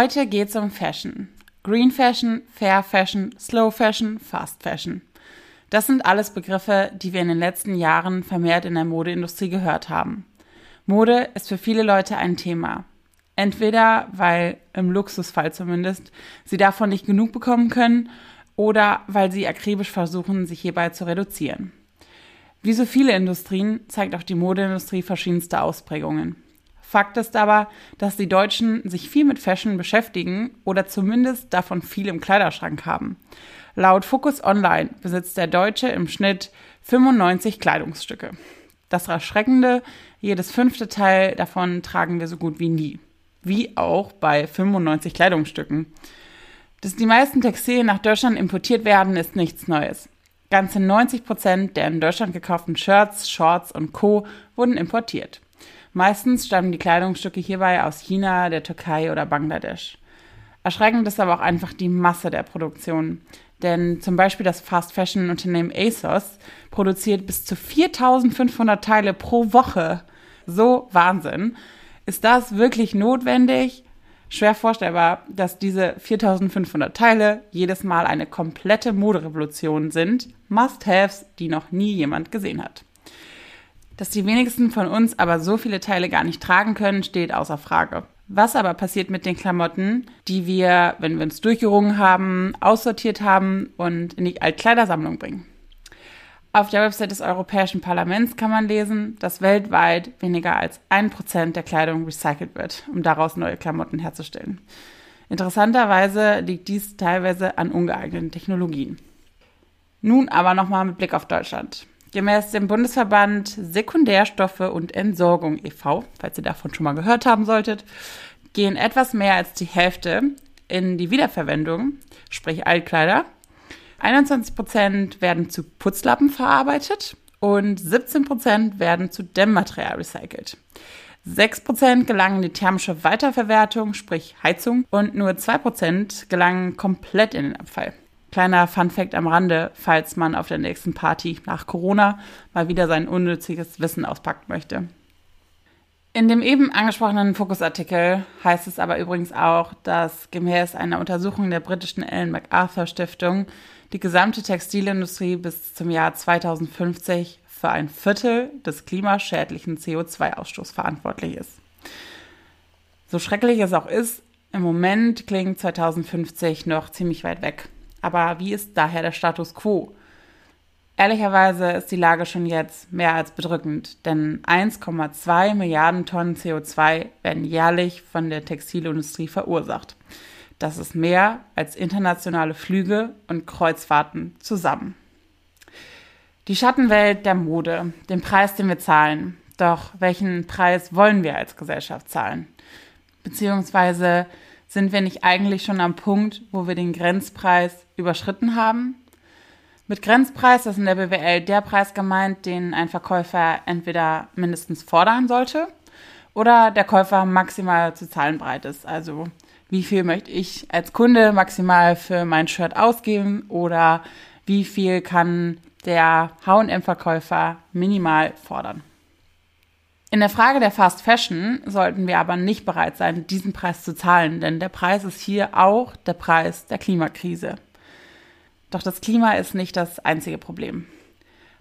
Heute geht's um Fashion. Green Fashion, Fair Fashion, Slow Fashion, Fast Fashion. Das sind alles Begriffe, die wir in den letzten Jahren vermehrt in der Modeindustrie gehört haben. Mode ist für viele Leute ein Thema. Entweder weil, im Luxusfall zumindest, sie davon nicht genug bekommen können oder weil sie akribisch versuchen, sich hierbei zu reduzieren. Wie so viele Industrien zeigt auch die Modeindustrie verschiedenste Ausprägungen. Fakt ist aber, dass die Deutschen sich viel mit Fashion beschäftigen oder zumindest davon viel im Kleiderschrank haben. Laut Focus Online besitzt der Deutsche im Schnitt 95 Kleidungsstücke. Das Erschreckende, jedes fünfte Teil davon tragen wir so gut wie nie. Wie auch bei 95 Kleidungsstücken. Dass die meisten Textilien nach Deutschland importiert werden, ist nichts Neues. Ganze 90 Prozent der in Deutschland gekauften Shirts, Shorts und Co. wurden importiert. Meistens stammen die Kleidungsstücke hierbei aus China, der Türkei oder Bangladesch. Erschreckend ist aber auch einfach die Masse der Produktion. Denn zum Beispiel das Fast Fashion Unternehmen ASOS produziert bis zu 4500 Teile pro Woche. So Wahnsinn. Ist das wirklich notwendig? Schwer vorstellbar, dass diese 4500 Teile jedes Mal eine komplette Moderevolution sind. Must-Haves, die noch nie jemand gesehen hat. Dass die wenigsten von uns aber so viele Teile gar nicht tragen können, steht außer Frage. Was aber passiert mit den Klamotten, die wir, wenn wir uns durchgerungen haben, aussortiert haben und in die Altkleidersammlung bringen? Auf der Website des Europäischen Parlaments kann man lesen, dass weltweit weniger als ein Prozent der Kleidung recycelt wird, um daraus neue Klamotten herzustellen. Interessanterweise liegt dies teilweise an ungeeigneten Technologien. Nun aber nochmal mit Blick auf Deutschland. Gemäß dem Bundesverband Sekundärstoffe und Entsorgung e.V., falls ihr davon schon mal gehört haben solltet, gehen etwas mehr als die Hälfte in die Wiederverwendung, sprich Altkleider. 21 Prozent werden zu Putzlappen verarbeitet und 17 Prozent werden zu Dämmmaterial recycelt. 6 Prozent gelangen in die thermische Weiterverwertung, sprich Heizung, und nur 2 Prozent gelangen komplett in den Abfall. Kleiner Funfact am Rande, falls man auf der nächsten Party nach Corona mal wieder sein unnütziges Wissen auspacken möchte. In dem eben angesprochenen Fokusartikel heißt es aber übrigens auch, dass gemäß einer Untersuchung der britischen Ellen MacArthur Stiftung die gesamte Textilindustrie bis zum Jahr 2050 für ein Viertel des klimaschädlichen CO2-Ausstoßes verantwortlich ist. So schrecklich es auch ist, im Moment klingt 2050 noch ziemlich weit weg. Aber wie ist daher der Status quo? Ehrlicherweise ist die Lage schon jetzt mehr als bedrückend, denn 1,2 Milliarden Tonnen CO2 werden jährlich von der Textilindustrie verursacht. Das ist mehr als internationale Flüge und Kreuzfahrten zusammen. Die Schattenwelt der Mode, den Preis, den wir zahlen. Doch welchen Preis wollen wir als Gesellschaft zahlen? Beziehungsweise sind wir nicht eigentlich schon am Punkt, wo wir den Grenzpreis überschritten haben? Mit Grenzpreis ist in der BWL der Preis gemeint, den ein Verkäufer entweder mindestens fordern sollte oder der Käufer maximal zu zahlen bereit ist. Also wie viel möchte ich als Kunde maximal für mein Shirt ausgeben oder wie viel kann der H&M-Verkäufer minimal fordern. In der Frage der Fast Fashion sollten wir aber nicht bereit sein, diesen Preis zu zahlen, denn der Preis ist hier auch der Preis der Klimakrise. Doch das Klima ist nicht das einzige Problem.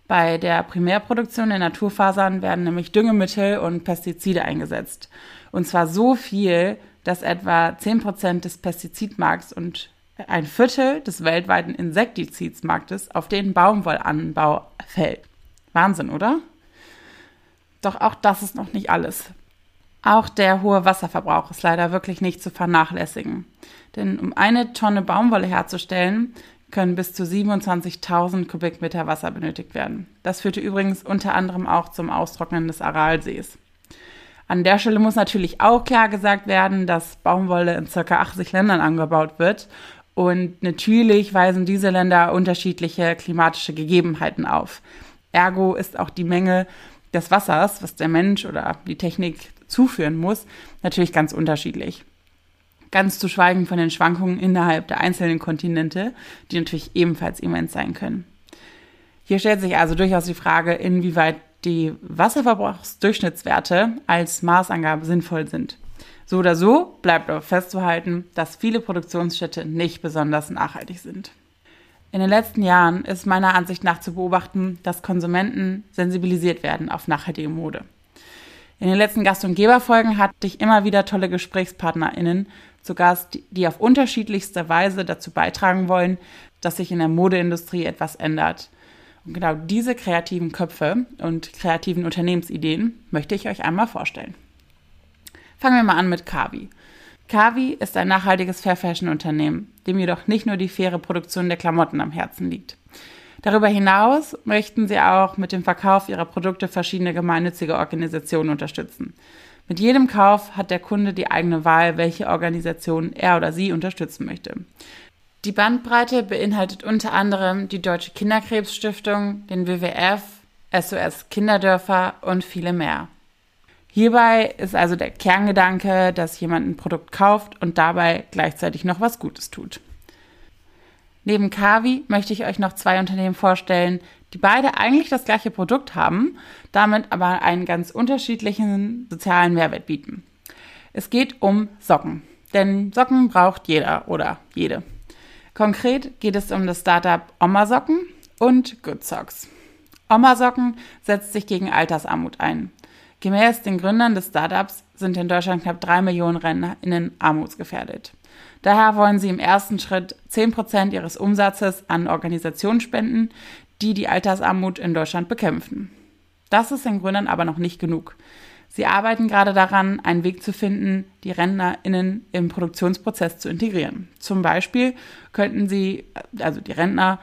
Bei der Primärproduktion der Naturfasern werden nämlich Düngemittel und Pestizide eingesetzt. Und zwar so viel, dass etwa 10% des Pestizidmarkts und ein Viertel des weltweiten Insektizidsmarktes auf den Baumwollanbau fällt. Wahnsinn, oder? Doch auch das ist noch nicht alles. Auch der hohe Wasserverbrauch ist leider wirklich nicht zu vernachlässigen. Denn um eine Tonne Baumwolle herzustellen, können bis zu 27.000 Kubikmeter Wasser benötigt werden. Das führte übrigens unter anderem auch zum Austrocknen des Aralsees. An der Stelle muss natürlich auch klar gesagt werden, dass Baumwolle in ca. 80 Ländern angebaut wird. Und natürlich weisen diese Länder unterschiedliche klimatische Gegebenheiten auf. Ergo ist auch die Menge des Wassers, was der Mensch oder die Technik zuführen muss, natürlich ganz unterschiedlich. Ganz zu schweigen von den Schwankungen innerhalb der einzelnen Kontinente, die natürlich ebenfalls immens sein können. Hier stellt sich also durchaus die Frage, inwieweit die Wasserverbrauchsdurchschnittswerte als Maßangabe sinnvoll sind. So oder so bleibt aber festzuhalten, dass viele Produktionsstätte nicht besonders nachhaltig sind. In den letzten Jahren ist meiner Ansicht nach zu beobachten, dass Konsumenten sensibilisiert werden auf nachhaltige Mode. In den letzten Gast- und Geberfolgen hatte ich immer wieder tolle GesprächspartnerInnen zu Gast, die auf unterschiedlichste Weise dazu beitragen wollen, dass sich in der Modeindustrie etwas ändert. Und genau diese kreativen Köpfe und kreativen Unternehmensideen möchte ich euch einmal vorstellen. Fangen wir mal an mit Kavi. Kavi ist ein nachhaltiges Fair Fashion Unternehmen, dem jedoch nicht nur die faire Produktion der Klamotten am Herzen liegt. Darüber hinaus möchten sie auch mit dem Verkauf ihrer Produkte verschiedene gemeinnützige Organisationen unterstützen. Mit jedem Kauf hat der Kunde die eigene Wahl, welche Organisation er oder sie unterstützen möchte. Die Bandbreite beinhaltet unter anderem die Deutsche Kinderkrebsstiftung, den WWF, SOS Kinderdörfer und viele mehr. Hierbei ist also der Kerngedanke, dass jemand ein Produkt kauft und dabei gleichzeitig noch was Gutes tut. Neben Kavi möchte ich euch noch zwei Unternehmen vorstellen, die beide eigentlich das gleiche Produkt haben, damit aber einen ganz unterschiedlichen sozialen Mehrwert bieten. Es geht um Socken, denn Socken braucht jeder oder jede. Konkret geht es um das Startup Oma Socken und Good Socks. Oma Socken setzt sich gegen Altersarmut ein. Gemäß den Gründern des Startups sind in Deutschland knapp drei Millionen RentnerInnen armutsgefährdet. Daher wollen sie im ersten Schritt 10 Prozent ihres Umsatzes an Organisationen spenden, die die Altersarmut in Deutschland bekämpfen. Das ist den Gründern aber noch nicht genug. Sie arbeiten gerade daran, einen Weg zu finden, die RentnerInnen im Produktionsprozess zu integrieren. Zum Beispiel könnten sie, also die Rentner,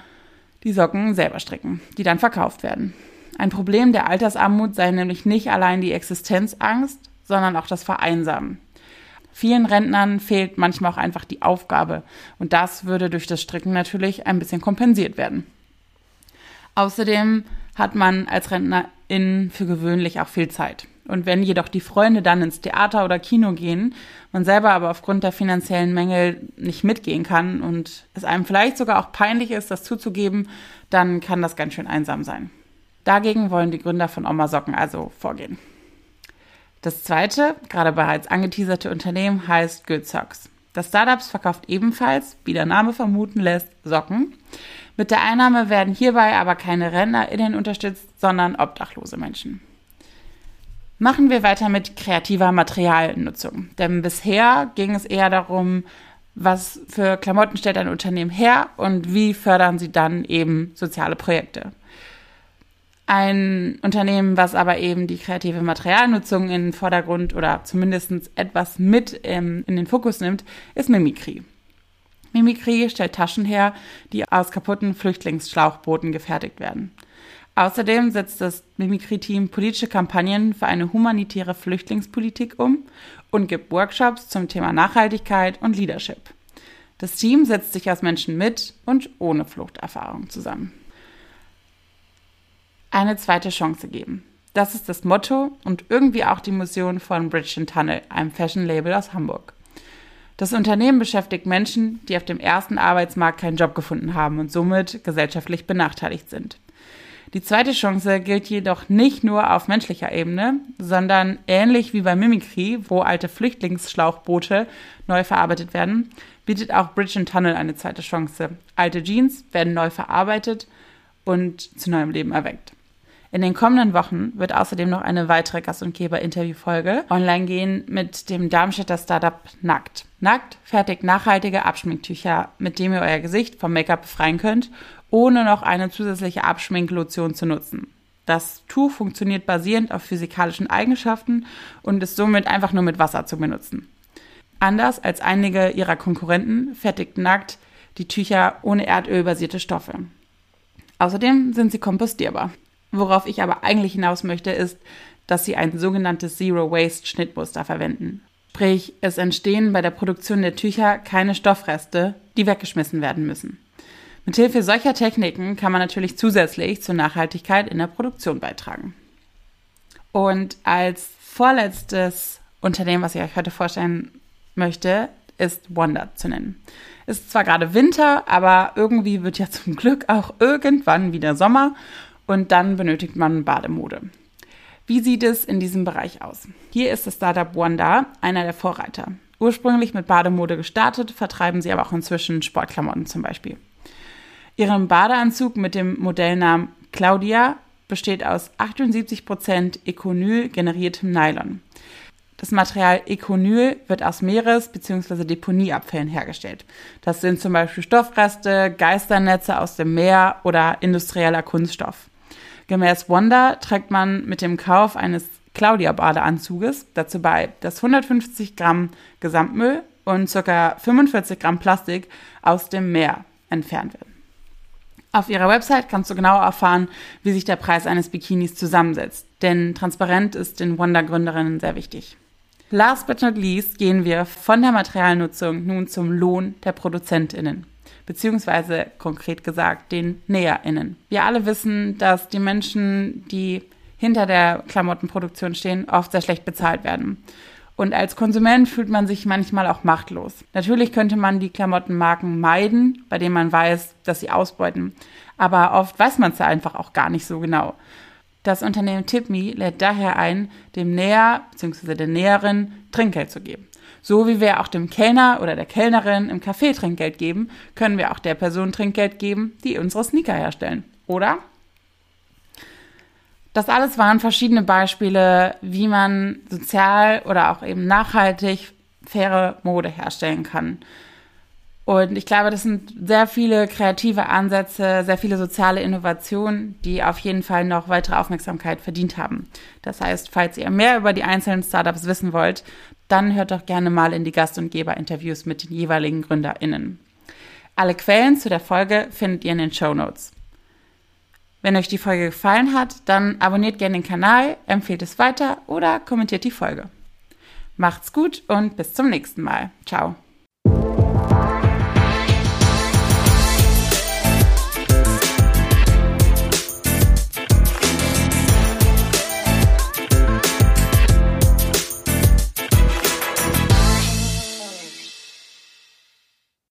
die Socken selber stricken, die dann verkauft werden. Ein Problem der Altersarmut sei nämlich nicht allein die Existenzangst, sondern auch das Vereinsamen. Vielen Rentnern fehlt manchmal auch einfach die Aufgabe und das würde durch das Stricken natürlich ein bisschen kompensiert werden. Außerdem hat man als Rentnerin für gewöhnlich auch viel Zeit. Und wenn jedoch die Freunde dann ins Theater oder Kino gehen, man selber aber aufgrund der finanziellen Mängel nicht mitgehen kann und es einem vielleicht sogar auch peinlich ist, das zuzugeben, dann kann das ganz schön einsam sein. Dagegen wollen die Gründer von Oma Socken also vorgehen. Das zweite, gerade bereits angeteaserte Unternehmen heißt Good Socks. Das Startup verkauft ebenfalls, wie der Name vermuten lässt, Socken. Mit der Einnahme werden hierbei aber keine RentnerInnen unterstützt, sondern obdachlose Menschen. Machen wir weiter mit kreativer Materialnutzung. Denn bisher ging es eher darum, was für Klamotten stellt ein Unternehmen her und wie fördern sie dann eben soziale Projekte. Ein Unternehmen, was aber eben die kreative Materialnutzung in den Vordergrund oder zumindest etwas mit ähm, in den Fokus nimmt, ist Mimikry. Mimikry stellt Taschen her, die aus kaputten Flüchtlingsschlauchbooten gefertigt werden. Außerdem setzt das Mimikry-Team politische Kampagnen für eine humanitäre Flüchtlingspolitik um und gibt Workshops zum Thema Nachhaltigkeit und Leadership. Das Team setzt sich aus Menschen mit und ohne Fluchterfahrung zusammen eine zweite Chance geben. Das ist das Motto und irgendwie auch die Mission von Bridge Tunnel, einem Fashion-Label aus Hamburg. Das Unternehmen beschäftigt Menschen, die auf dem ersten Arbeitsmarkt keinen Job gefunden haben und somit gesellschaftlich benachteiligt sind. Die zweite Chance gilt jedoch nicht nur auf menschlicher Ebene, sondern ähnlich wie bei Mimikry, wo alte Flüchtlingsschlauchboote neu verarbeitet werden, bietet auch Bridge Tunnel eine zweite Chance. Alte Jeans werden neu verarbeitet und zu neuem Leben erweckt. In den kommenden Wochen wird außerdem noch eine weitere Gast- und Geber-Interview-Folge online gehen mit dem Darmstädter Startup Nackt. Nackt fertigt nachhaltige Abschminktücher, mit dem ihr euer Gesicht vom Make-up befreien könnt, ohne noch eine zusätzliche Abschminklotion zu nutzen. Das Tuch funktioniert basierend auf physikalischen Eigenschaften und ist somit einfach nur mit Wasser zu benutzen. Anders als einige ihrer Konkurrenten fertigt Nackt die Tücher ohne erdölbasierte Stoffe. Außerdem sind sie kompostierbar. Worauf ich aber eigentlich hinaus möchte, ist, dass sie ein sogenanntes Zero Waste Schnittmuster verwenden. Sprich, es entstehen bei der Produktion der Tücher keine Stoffreste, die weggeschmissen werden müssen. Mithilfe solcher Techniken kann man natürlich zusätzlich zur Nachhaltigkeit in der Produktion beitragen. Und als vorletztes Unternehmen, was ich euch heute vorstellen möchte, ist Wonder zu nennen. Ist zwar gerade Winter, aber irgendwie wird ja zum Glück auch irgendwann wieder Sommer und dann benötigt man Bademode. Wie sieht es in diesem Bereich aus? Hier ist das Startup Wanda einer der Vorreiter. Ursprünglich mit Bademode gestartet, vertreiben sie aber auch inzwischen Sportklamotten zum Beispiel. Ihren Badeanzug mit dem Modellnamen Claudia besteht aus 78% Econyl generiertem Nylon. Das Material Econyl wird aus Meeres- bzw. Deponieabfällen hergestellt. Das sind zum Beispiel Stoffreste, Geisternetze aus dem Meer oder industrieller Kunststoff. Gemäß Wanda trägt man mit dem Kauf eines Claudia-Badeanzuges dazu bei, dass 150 Gramm Gesamtmüll und ca. 45 Gramm Plastik aus dem Meer entfernt werden. Auf ihrer Website kannst du genau erfahren, wie sich der Preis eines Bikinis zusammensetzt, denn transparent ist den Wanda-Gründerinnen sehr wichtig. Last but not least gehen wir von der Materialnutzung nun zum Lohn der ProduzentInnen, beziehungsweise konkret gesagt den NäherInnen. Wir alle wissen, dass die Menschen, die hinter der Klamottenproduktion stehen, oft sehr schlecht bezahlt werden. Und als Konsument fühlt man sich manchmal auch machtlos. Natürlich könnte man die Klamottenmarken meiden, bei denen man weiß, dass sie ausbeuten. Aber oft weiß man es ja einfach auch gar nicht so genau. Das Unternehmen TipMe lädt daher ein, dem Näher bzw. der Näherin Trinkgeld zu geben. So wie wir auch dem Kellner oder der Kellnerin im Café Trinkgeld geben, können wir auch der Person Trinkgeld geben, die unsere Sneaker herstellen. Oder? Das alles waren verschiedene Beispiele, wie man sozial oder auch eben nachhaltig faire Mode herstellen kann. Und ich glaube, das sind sehr viele kreative Ansätze, sehr viele soziale Innovationen, die auf jeden Fall noch weitere Aufmerksamkeit verdient haben. Das heißt, falls ihr mehr über die einzelnen Startups wissen wollt, dann hört doch gerne mal in die Gast- und Geberinterviews mit den jeweiligen GründerInnen. Alle Quellen zu der Folge findet ihr in den Show Notes. Wenn euch die Folge gefallen hat, dann abonniert gerne den Kanal, empfehlt es weiter oder kommentiert die Folge. Macht's gut und bis zum nächsten Mal. Ciao.